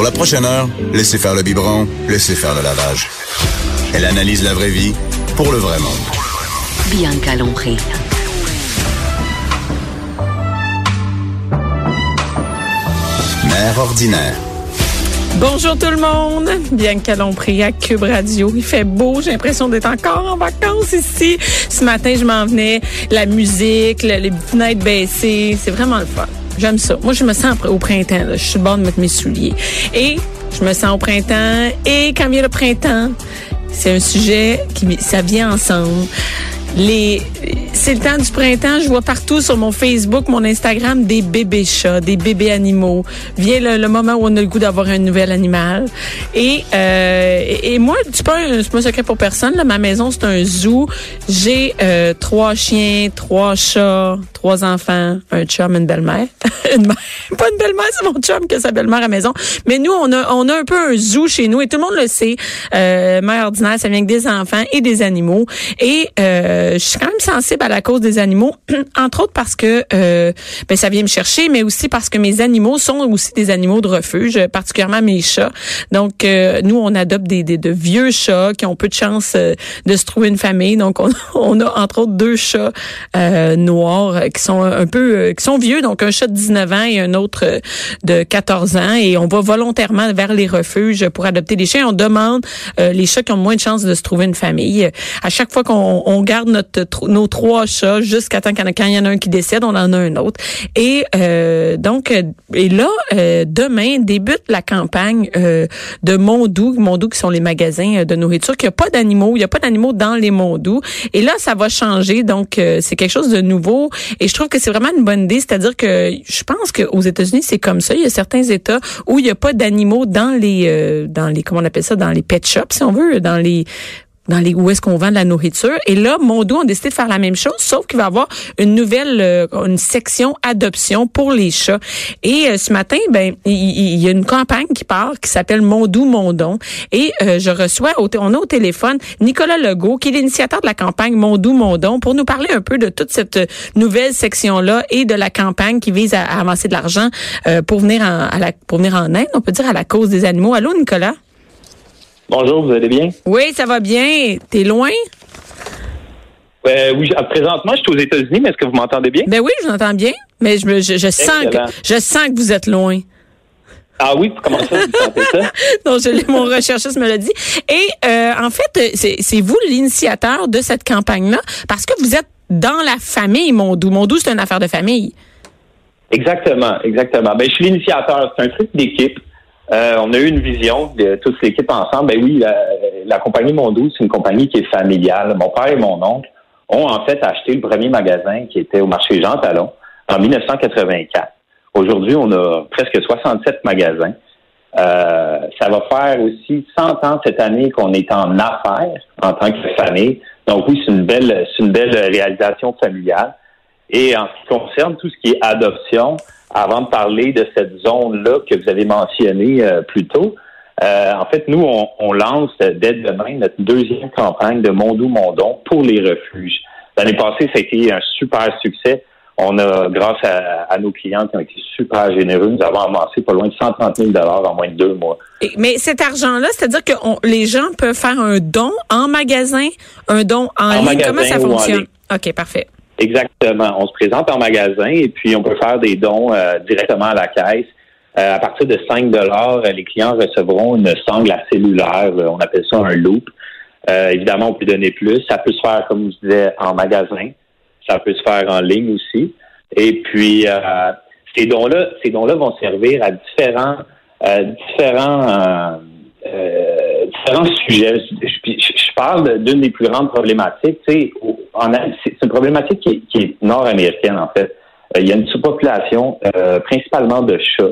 Pour la prochaine heure, laissez faire le biberon, laissez faire le lavage. Elle analyse la vraie vie pour le vrai monde. Bianca Lompré. Mère ordinaire. Bonjour tout le monde, Bianca Lompré à Cube Radio. Il fait beau, j'ai l'impression d'être encore en vacances ici. Ce matin, je m'en venais, la musique, le- les fenêtres baissées, c'est vraiment le fun. J'aime ça. Moi, je me sens au printemps. Je suis bord de mettre mes souliers. Et je me sens au printemps. Et quand vient le printemps, c'est un sujet qui ça vient ensemble. Les, c'est le temps du printemps. Je vois partout sur mon Facebook, mon Instagram, des bébés chats, des bébés animaux. Vient le, le moment où on a le goût d'avoir un nouvel animal. Et, euh, et, moi, c'est pas un, pas un secret pour personne. Là. Ma maison, c'est un zoo. J'ai euh, trois chiens, trois chats, trois enfants, un chum, une belle-mère. Pas une belle-mère, c'est mon chum qui a sa belle-mère à la maison. Mais nous, on a, on a un peu un zoo chez nous et tout le monde le sait. Euh, mère ordinaire, ça vient avec des enfants et des animaux. Et euh, je suis quand même sensible à la cause des animaux, entre autres parce que euh, ben, ça vient me chercher, mais aussi parce que mes animaux sont aussi des animaux de refuge, particulièrement mes chats. Donc, euh, nous, on adopte des, de vieux chats qui ont peu de chance euh, de se trouver une famille. Donc, on, a entre autres deux chats euh, noirs euh, qui sont un peu, euh, qui sont vieux. Donc, un chat de 19 ans et un autre euh, de 14 ans. Et on va volontairement vers les refuges pour adopter des chiens. On demande euh, les chats qui ont moins de chances de se trouver une famille. Euh, À chaque fois qu'on on garde notre tr- nos trois chats jusqu'à temps qu'il y y en a un qui décède, on en a un autre. Et euh, donc, euh, et là, euh, demain débute la campagne euh, de Mondou, Mondou qui sont les magasins euh, de nourriture, qu'il n'y a pas d'animaux, il n'y a pas d'animaux dans les Mondou. Et là, ça va changer, donc euh, c'est quelque chose de nouveau. Et je trouve que c'est vraiment une bonne idée, c'est-à-dire que je pense qu'aux États-Unis, c'est comme ça. Il y a certains États où il n'y a pas d'animaux dans les, dans les, comment on appelle ça, dans les pet shops, si on veut, dans les dans les où est-ce qu'on vend de la nourriture. Et là, Mondo a décidé de faire la même chose, sauf qu'il va y avoir une nouvelle, euh, une section adoption pour les chats. Et euh, ce matin, ben, il, y a une campagne qui part qui s'appelle Mondou Mondon. Et euh, je reçois, au on a au téléphone Nicolas Legault, qui est l'initiateur de la campagne Mondou Mondon, pour nous parler un peu de toute cette euh, nouvelle section-là et de la campagne qui vise à, à avancer de l'argent euh, pour venir en, à la, pour venir en aide, on peut dire, à la cause des animaux. Allô, Nicolas? Bonjour, vous allez bien? Oui, ça va bien. T'es loin? Euh, oui, présentement, je suis aux États-Unis, mais est-ce que vous m'entendez bien? Ben oui, je vous entends bien, mais je, me- je, je sens que je sens que vous êtes loin. Ah oui, comment ça, vous sentez ça? Je l'ai- mon recherchiste me l'a dit. Et euh, en fait, c'est c'est vous l'initiateur de cette campagne-là parce que vous êtes dans la famille Mondou. Mondou, c'est une affaire de famille. Exactement, exactement. Ben, je suis l'initiateur. C'est un truc d'équipe. Euh, on a eu une vision de toute l'équipe ensemble. Ben oui, la, la compagnie Mondou, c'est une compagnie qui est familiale. Mon père et mon oncle ont en fait acheté le premier magasin qui était au marché Jean Talon en 1984. Aujourd'hui, on a presque 67 magasins. Euh, ça va faire aussi 100 ans cette année qu'on est en affaires en tant que famille. Donc oui, c'est une belle, c'est une belle réalisation familiale. Et en ce qui concerne tout ce qui est adoption, avant de parler de cette zone-là que vous avez mentionnée euh, plus tôt, euh, en fait, nous, on, on lance dès demain notre deuxième campagne de Mondou Mondon pour les refuges. L'année passée, ça a été un super succès. On a, grâce à, à nos clients qui ont été super généreux, nous avons amassé pas loin de 130 000 en moins de deux mois. Et- mais cet argent-là, c'est-à-dire que on- les gens peuvent faire un don en magasin, un don en, En ligne? Comment ça fonctionne? OK, parfait. Exactement. On se présente en magasin et puis on peut faire des dons euh, directement à la caisse. Euh, à partir de 5 dollars, les clients recevront une sangle à cellulaire. euh, on appelle ça un loop. Euh, évidemment, on peut donner plus. Ça peut se faire, comme je disais, en magasin. Ça peut se faire en ligne aussi. Et puis, euh, ces dons-là, ces dons-là vont servir à différents, euh, différents, différents sujets. Je, parle d'une des plus grandes problématiques. Tu sais, en, c'est une problématique qui est, nord-américaine en fait. Euh, il y a une sous-population euh, principalement de chats.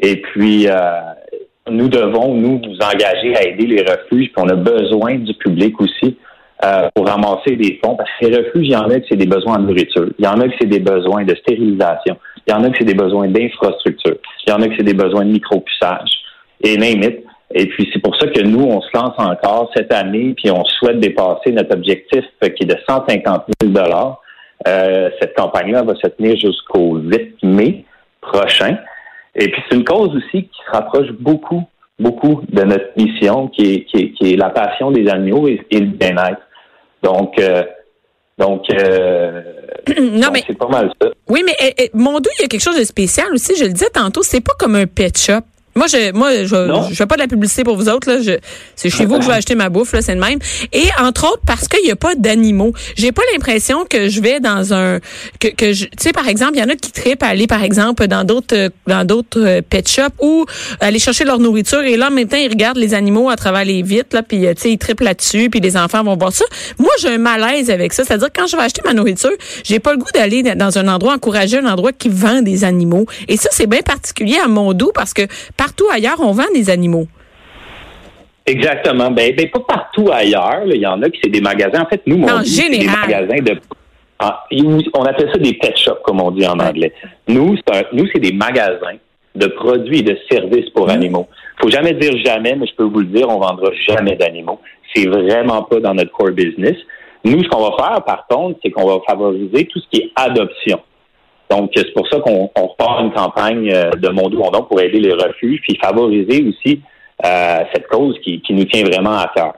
Et puis, euh, nous devons, nous, engager à aider les refuges, puis on a besoin du public aussi pour ramasser des fonds, parce que les refuges, il y en a que c'est des besoins de nourriture, il y en a que c'est des besoins de stérilisation, il y en a que c'est des besoins d'infrastructure, il y en a que c'est des besoins de micropuçage, et name it. Et puis, pour ça que nous, on se lance encore cette année, puis on souhaite dépasser notre objectif euh, qui est de 150 000 euh, Cette campagne-là va se tenir jusqu'au 8 mai prochain. Et puis, c'est une cause aussi qui se rapproche beaucoup, beaucoup de notre mission, qui est, qui est, qui est la passion des animaux et, le bien-être. Donc, euh, donc, euh, non, mais, c'est pas mal ça. Oui, mais eh, eh, mon doux, il y a quelque chose de spécial aussi. Je le disais tantôt, c'est pas comme un pet shop. Moi, je, moi, je, je fais pas de la publicité pour vous autres. Là. Je, c'est chez vous que je vais acheter ma bouffe, là, c'est le même. Et entre autres, parce qu'il y a pas d'animaux. J'ai pas l'impression que je vais dans un, que, que je, tu sais, par exemple, il y en a qui tripent à aller, par exemple, dans d'autres, dans d'autres euh, pet shops ou aller chercher leur nourriture et là, en même temps, ils regardent les animaux à travers les vitres, là, puis euh, tu sais, ils trippent là-dessus, puis les enfants vont voir ça. Moi, j'ai un malaise avec ça. C'est-à-dire, quand je vais acheter ma nourriture, j'ai pas le goût d'aller dans un endroit encourager un endroit qui vend des animaux. Et ça, c'est bien particulier à Mondou parce que partout ailleurs, on vend des animaux. Exactement. Ben, ben pas partout ailleurs. Il y en a qui c'est des magasins. En fait, nous, des magasins de ah, on appelle ça des pet shops, comme on dit en anglais. Nous, c'est nous, c'est des magasins de produits et de services pour animaux. animaux. Faut jamais dire jamais, mais je peux vous le dire, on vendra jamais d'animaux. C'est vraiment pas dans notre core business. Nous, ce qu'on va faire, par contre, c'est qu'on va favoriser tout ce qui est adoption. Donc, c'est pour ça qu'on repart une campagne euh, de Monde donc pour aider les refuges, puis favoriser aussi euh, cette cause qui, qui nous tient vraiment à cœur.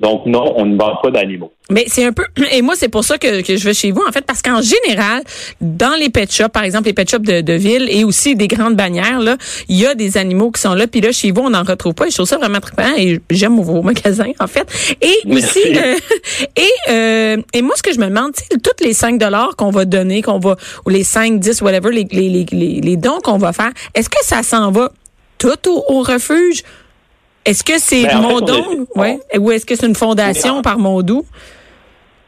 Donc non, on ne vend pas d'animaux. Mais c'est un peu et moi c'est pour ça que, que je vais chez vous en fait parce qu'en général dans les pet shops par exemple les pet shops de, de ville et aussi des grandes bannières là, il y a des animaux qui sont là puis là chez vous on n'en retrouve pas et je trouve ça vraiment trippant et j'aime vos magasins en fait. Et aussi euh, et euh, et moi ce que je me demande c'est toutes les 5 dollars qu'on va donner qu'on va ou les 5 10 whatever les les les, les dons qu'on va faire, est-ce que ça s'en va tout au, au refuge? Est-ce que c'est ben, Mondou? Ouais. Ou est-ce que c'est une fondation par Mondou?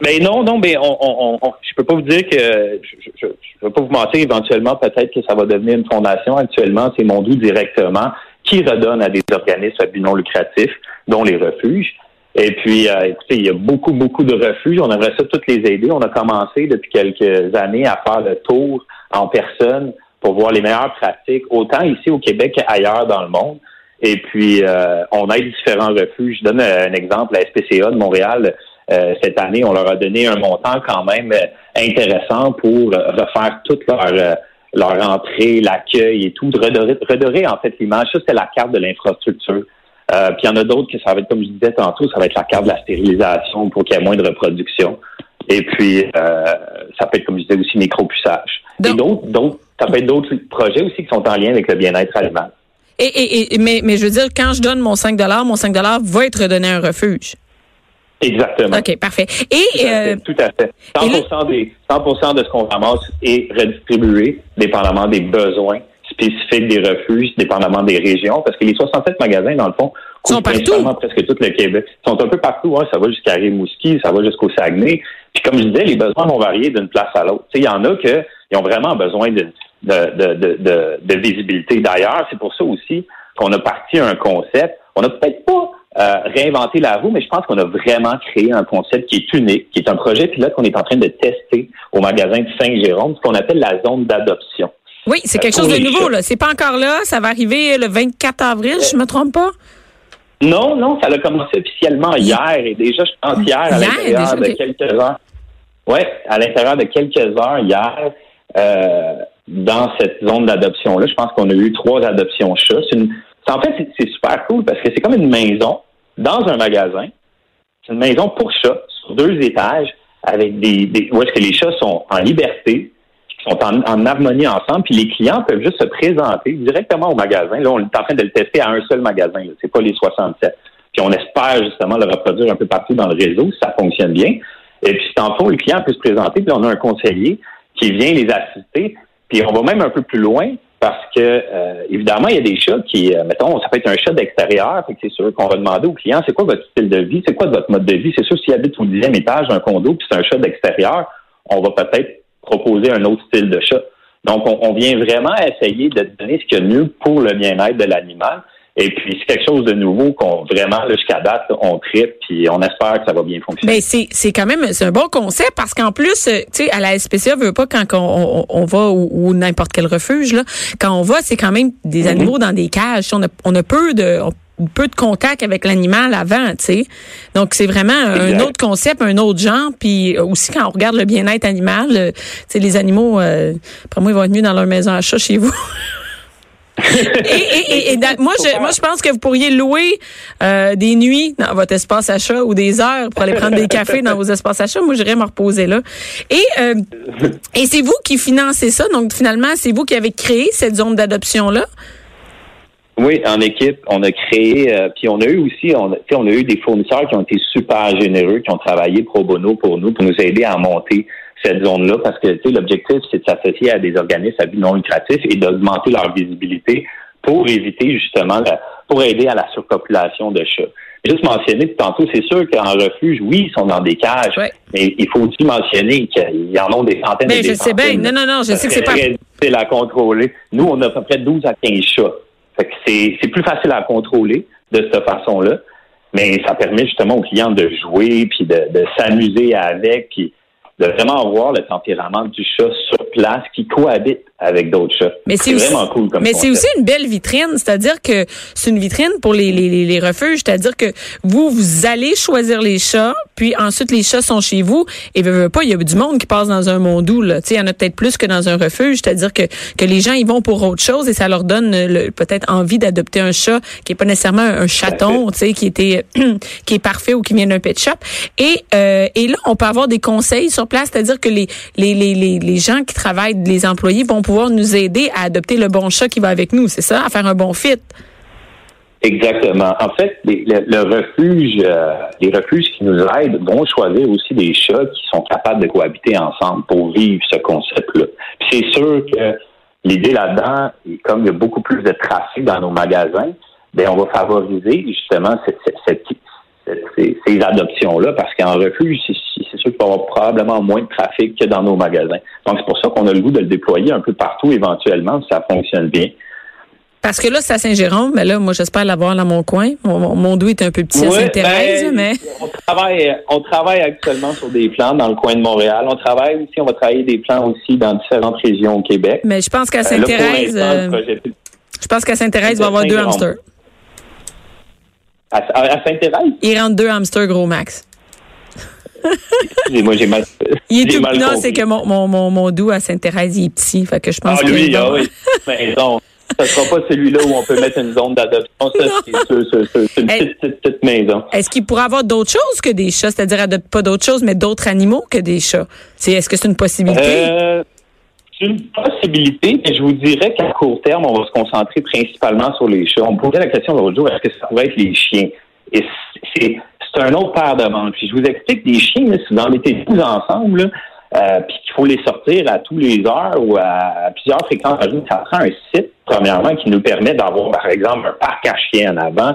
Mais ben, non, non, mais on, on, on, je peux pas vous dire que je, ne veux pas vous mentir. Éventuellement, peut-être que ça va devenir une fondation. Actuellement, c'est Mondou directement qui redonne à des organismes à but non lucratif, dont les refuges. Et puis, euh, écoutez, il y a beaucoup, beaucoup de refuges. On aimerait ça toutes les aider. On a commencé depuis quelques années à faire le tour en personne pour voir les meilleures pratiques, autant ici au Québec qu'ailleurs dans le monde. Et puis, euh, on aide différents refuges. Je donne un exemple, la SPCA de Montréal, euh, cette année, on leur a donné un montant quand même euh, intéressant pour refaire toute leur, leur entrée, l'accueil et tout, redorer, redorer en fait l'image. Ça, c'est la carte de l'infrastructure. puis il y en a d'autres que ça va être, comme je disais tantôt, ça va être la carte de la stérilisation pour qu'il y ait moins de reproduction. Et puis, ça peut être, comme je disais, aussi micropuçage. Et d'autres, d'autres, ça peut être d'autres projets aussi qui sont en lien avec le bien-être animal. Et, et, mais, mais je veux dire, quand je donne mon 5 mon 5 va être redonné à un refuge. Exactement. OK, parfait. Et, tout, à fait, euh, tout à fait. 100, des, 100 de ce qu'on ramasse est redistribué dépendamment des besoins spécifiques des refuges, dépendamment des régions, parce que les 67 magasins, dans le fond, sont partout. presque tout le Québec. Ils sont un peu partout. Hein. Ça va jusqu'à Rimouski, ça va jusqu'au Saguenay. Puis comme je disais, les besoins vont varier d'une place à l'autre. Il y en a qui ont vraiment besoin d'une de, de, de, de visibilité. D'ailleurs, c'est pour ça aussi qu'on a parti un concept. On n'a peut-être pas euh, réinventé la roue, mais je pense qu'on a vraiment créé un concept qui est unique, qui est un projet pilote qu'on est en train de tester au magasin de Saint-Jérôme, ce qu'on appelle la zone d'adoption. Oui, c'est quelque chose de nouveau. là. C'est pas encore là. Ça va arriver le 24 avril, je me trompe pas? Non, non, ça a commencé officiellement hier et déjà, je pense hier, à l'intérieur de quelques heures. Oui, à l'intérieur de quelques heures hier, euh, dans cette zone d'adoption-là. Je pense qu'on a eu trois adoptions chats. Une... En fait, c'est super cool parce que c'est comme une maison dans un magasin. C'est une maison pour chats sur deux étages avec des, où est-ce que les chats sont en liberté, qui sont en, harmonie ensemble, puis les clients peuvent juste se présenter directement au magasin. Là, on est en train de le tester à un seul magasin. C'est pas les 67. Puis on espère justement le reproduire un peu partout dans le réseau si ça fonctionne bien. Et puis, en fond, le client peut se présenter, puis on a un conseiller qui vient les assister. Puis on va même un peu plus loin parce que euh, évidemment, il y a des chats qui, euh, mettons, ça peut être un chat d'extérieur, c'est sûr qu'on va demander au client c'est quoi votre style de vie, c'est quoi votre mode de vie? C'est sûr s'il habite au dixième étage d'un condo puis c'est un chat d'extérieur, on va peut-être proposer un autre style de chat. Donc, on, on vient vraiment essayer de donner ce qu'il y a de mieux pour le bien-être de l'animal. Et puis, c'est quelque chose de nouveau qu'on vraiment, jusqu'à date, on tripe, puis on espère que ça va bien fonctionner. Mais c'est, c'est quand même, c'est un bon concept parce qu'en plus, euh, tu sais, à la SPCA, veut pas quand on, on, va ou, n'importe quel refuge, là, quand on va, c'est quand même des mm-hmm. animaux dans des cages. On a, on a peu de, peu de contact avec l'animal avant, tu sais. Donc c'est vraiment un autre concept, un autre genre. Puis aussi quand on regarde le bien-être animal, euh, tu sais, les animaux, euh, pour moi, ils vont être mieux dans leur maison à chat chez vous. et, moi, je, moi, je pense que vous pourriez louer euh, des nuits dans votre espace achat ou des heures pour aller prendre des cafés dans vos espaces achats. Moi, j'irais me reposer là. Et, euh, et c'est vous qui financez ça. Donc, finalement, c'est vous qui avez créé cette zone d'adoption-là. Oui, en équipe, on a créé, euh, puis on a eu aussi, on, on a eu des fournisseurs qui ont été super généreux, qui ont travaillé pro bono pour nous, pour nous aider à monter cette zone-là, parce que l'objectif, c'est de s'associer à des organismes à but non lucratif et d'augmenter leur visibilité pour éviter justement, pour aider à la surpopulation de chats. Juste mentionner, tantôt, c'est sûr qu'en refuge, oui, ils sont dans des cages, mais il faut aussi mentionner qu'il y en a des centaines mais je sais bien. Non, non, non, je sais que c'est pas... C'est la contrôler. Nous, on a à peu près 12 à 15 chats c'est plus facile à contrôler de cette façon-là, mais ça permet justement aux clients de jouer puis de, de s'amuser avec, puis de vraiment voir le tempérament du chat sur place qui cohabite avec d'autres chats. Mais c'est vraiment cool comme Mais c'est aussi une belle vitrine, c'est-à-dire que c'est une vitrine pour les, les, les refuges, c'est-à-dire que vous, vous allez choisir les chats, puis ensuite les chats sont chez vous, et veut, pas, il y a du monde qui passe dans un mondou, là. Tu sais, il y en a peut-être plus que dans un refuge, c'est-à-dire que, que les gens, ils vont pour autre chose et ça leur donne peut-être envie d'adopter un chat qui est pas nécessairement un chaton, tu sais, qui était, qui est parfait ou qui vient d'un pet shop. Et, euh, et là, on peut avoir des conseils sur place, c'est-à-dire que les, les, les, les gens qui travaillent, les employés vont pouvoir nous aider à adopter le bon chat qui va avec nous, c'est ça, à faire un bon fit. Exactement. En fait, le, refuge, euh, les refuges qui nous aident vont choisir aussi des chats qui sont capables de cohabiter ensemble pour vivre ce concept-là. C'est sûr que l'idée là-dedans, comme il y a beaucoup plus de trafic dans nos magasins, bien, on va favoriser justement ces, adoptions-là, parce qu'en refuge, c'est sûr qu'il va y avoir probablement moins de trafic que dans nos magasins. Donc, c'est pour ça qu'on a le goût de le déployer un peu partout éventuellement, si ça fonctionne bien. Parce que là, c'est à Saint-Jérôme, mais là, moi, j'espère l'avoir dans mon coin. Mon, mon, doux est un peu petit à Sainte-Thérèse, ben, mais... On travaille, on travaille actuellement sur des plans dans le coin de Montréal. On travaille aussi, on va travailler des plans aussi dans différentes régions au Québec. Mais je pense qu'à euh, Sainte-Thérèse... Euh, je pense qu'à Sainte-Thérèse, il va y avoir deux hamsters. À, Sainte-Thérèse? Il rentre deux hamsters gros max. Excusez-moi, j'ai mal. Il est tout, non, c'est que mon, mon, mon, mon doux à Sainte-Thérèse, il est petit. Fait que je pense ah, lui, ah oui. Mais non. Ce ne sera pas celui-là où on peut mettre une zone d'adoption. Ça, c'est une petite, petite, maison. Est-ce qu'il pourrait avoir d'autres choses que des chats? C'est-à-dire, pas d'autres choses, mais d'autres animaux que des chats? Est-ce que c'est une possibilité? Euh, c'est une possibilité, mais je vous dirais qu'à court terme, on va se concentrer principalement sur les chats. On me posait la question l'autre jour, est-ce que ça pourrait être les chiens? Et c'est un autre paire de manches. Puis je vous explique, des chiens, si vous en mettez tous ensemble, euh, puis qu'il faut les sortir à tous les heures ou à, plusieurs fréquences ça prend un site, premièrement, qui nous permet d'avoir, par exemple, un parc à chiens en avant.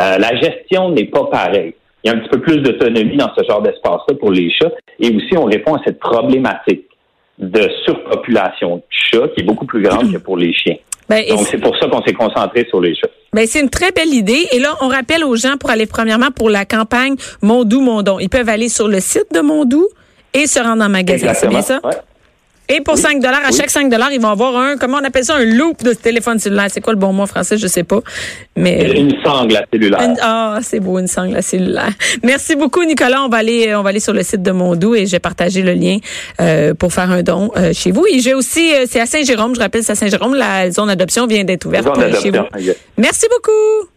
Euh, la gestion n'est pas pareille. Il y a un petit peu plus d'autonomie dans ce genre d'espace-là pour les chats. Et aussi, on répond à cette problématique de surpopulation de chats qui est beaucoup plus grande que pour les chiens. Ben, Donc, c'est pour ça qu'on s'est concentré sur les chats. Ben, c'est une très belle idée. Et là, on rappelle aux gens pour aller premièrement pour la campagne Mondou Mondon. Ils peuvent aller sur le site de Mondou et se rendre en magasin. C'est bien ça? Et pour 5 dollars, à chaque 5 dollars, ils vont avoir un, comment on appelle ça, un loop de téléphone cellulaire. C'est quoi le bon mot français? Je sais pas. Mais. Une sangle à cellulaire. Ah, c'est beau, une sangle à cellulaire. Merci beaucoup, Nicolas. On va aller, on va aller sur le site de Mondou et j'ai partagé le lien, euh, pour faire un don, euh, chez vous. Et j'ai aussi, euh, c'est à Saint-Jérôme, je rappelle, c'est à Saint-Jérôme, la zone d'adoption vient d'être ouverte chez vous. Merci beaucoup.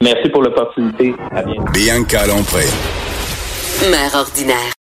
Merci pour l'opportunité. À bientôt. Bianca Lompré. Mère ordinaire.